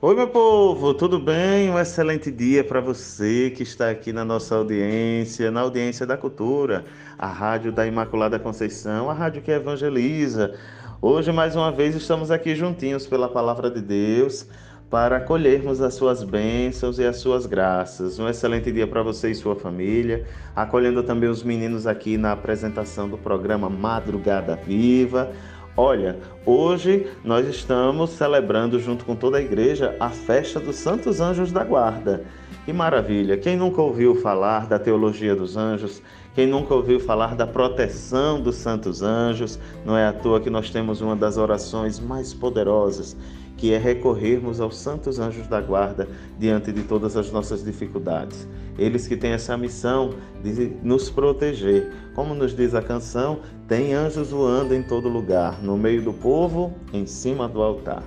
Oi, meu povo, tudo bem? Um excelente dia para você que está aqui na nossa audiência, na audiência da cultura, a Rádio da Imaculada Conceição, a rádio que evangeliza. Hoje, mais uma vez, estamos aqui juntinhos pela palavra de Deus para acolhermos as suas bênçãos e as suas graças. Um excelente dia para você e sua família, acolhendo também os meninos aqui na apresentação do programa Madrugada Viva. Olha, hoje nós estamos celebrando junto com toda a igreja a festa dos Santos Anjos da Guarda. Que maravilha! Quem nunca ouviu falar da teologia dos anjos? Quem nunca ouviu falar da proteção dos santos anjos? Não é à toa que nós temos uma das orações mais poderosas que é recorrermos aos santos anjos da guarda diante de todas as nossas dificuldades. Eles que têm essa missão de nos proteger. Como nos diz a canção, tem anjos voando em todo lugar, no meio do povo, em cima do altar.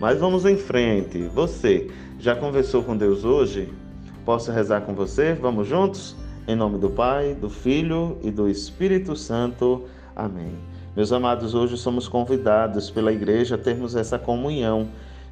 Mas vamos em frente. Você já conversou com Deus hoje? Posso rezar com você? Vamos juntos? Em nome do Pai, do Filho e do Espírito Santo. Amém. Meus amados, hoje somos convidados pela igreja a termos essa comunhão,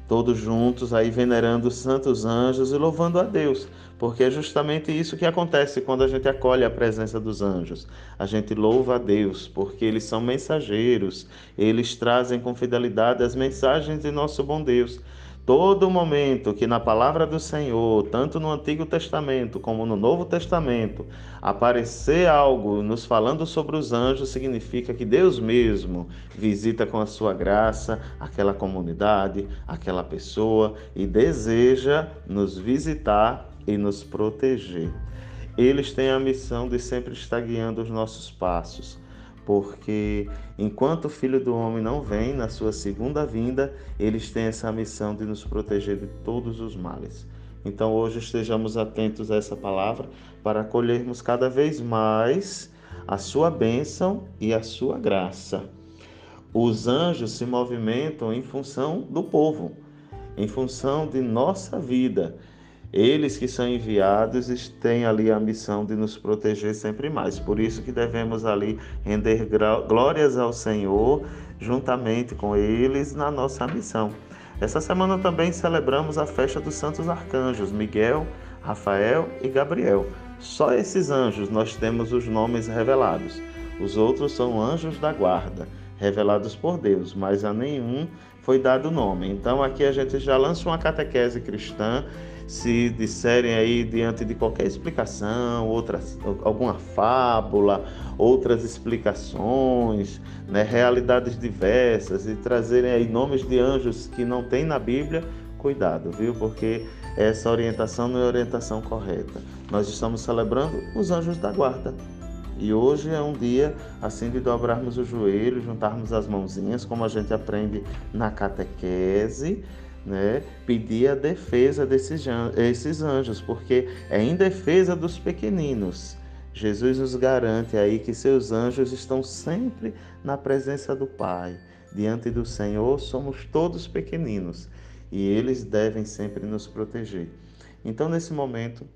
todos juntos aí venerando os santos anjos e louvando a Deus, porque é justamente isso que acontece quando a gente acolhe a presença dos anjos. A gente louva a Deus, porque eles são mensageiros, eles trazem com fidelidade as mensagens de nosso bom Deus. Todo momento que na palavra do Senhor, tanto no Antigo Testamento como no Novo Testamento, aparecer algo nos falando sobre os anjos, significa que Deus mesmo visita com a sua graça aquela comunidade, aquela pessoa e deseja nos visitar e nos proteger. Eles têm a missão de sempre estar guiando os nossos passos porque enquanto o Filho do Homem não vem na sua segunda vinda, eles têm essa missão de nos proteger de todos os males. Então hoje estejamos atentos a essa palavra para acolhermos cada vez mais a sua bênção e a sua graça. Os anjos se movimentam em função do povo, em função de nossa vida. Eles que são enviados têm ali a missão de nos proteger sempre mais. Por isso que devemos ali render glórias ao Senhor juntamente com eles na nossa missão. Essa semana também celebramos a festa dos santos arcanjos Miguel, Rafael e Gabriel. Só esses anjos nós temos os nomes revelados. Os outros são anjos da guarda, revelados por Deus, mas a nenhum foi dado nome. Então aqui a gente já lança uma catequese cristã se disserem aí diante de qualquer explicação, outras, alguma fábula, outras explicações, né, realidades diversas e trazerem aí nomes de anjos que não tem na Bíblia, cuidado, viu? Porque essa orientação não é orientação correta. Nós estamos celebrando os anjos da guarda. E hoje é um dia assim de dobrarmos o joelho, juntarmos as mãozinhas, como a gente aprende na catequese, né, pedir a defesa desses, esses anjos, porque é em defesa dos pequeninos. Jesus nos garante aí que seus anjos estão sempre na presença do Pai. Diante do Senhor somos todos pequeninos e eles devem sempre nos proteger. Então, nesse momento,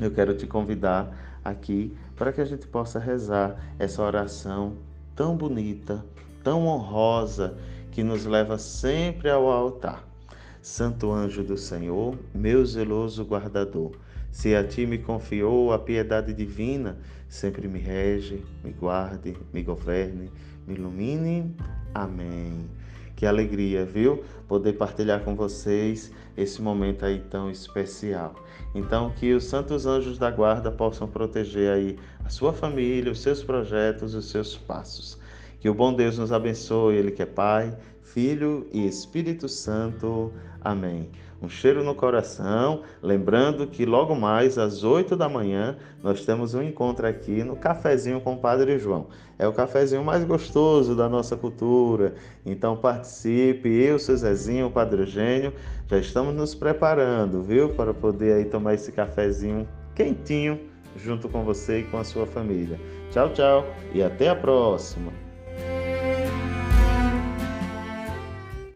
eu quero te convidar aqui para que a gente possa rezar essa oração tão bonita, tão honrosa, que nos leva sempre ao altar. Santo anjo do Senhor, meu zeloso guardador, se a ti me confiou a piedade divina, sempre me rege, me guarde, me governe, me ilumine. Amém. Que alegria, viu? Poder partilhar com vocês esse momento aí tão especial. Então, que os santos anjos da guarda possam proteger aí a sua família, os seus projetos, os seus passos. Que o bom Deus nos abençoe, Ele que é Pai, Filho e Espírito Santo. Amém. Um cheiro no coração, lembrando que logo mais às 8 da manhã nós temos um encontro aqui no Cafezinho com o Padre João. É o cafezinho mais gostoso da nossa cultura. Então participe, eu, seu Zezinho, o Padre Eugênio, já estamos nos preparando, viu, para poder aí tomar esse cafezinho quentinho junto com você e com a sua família. Tchau, tchau e até a próxima.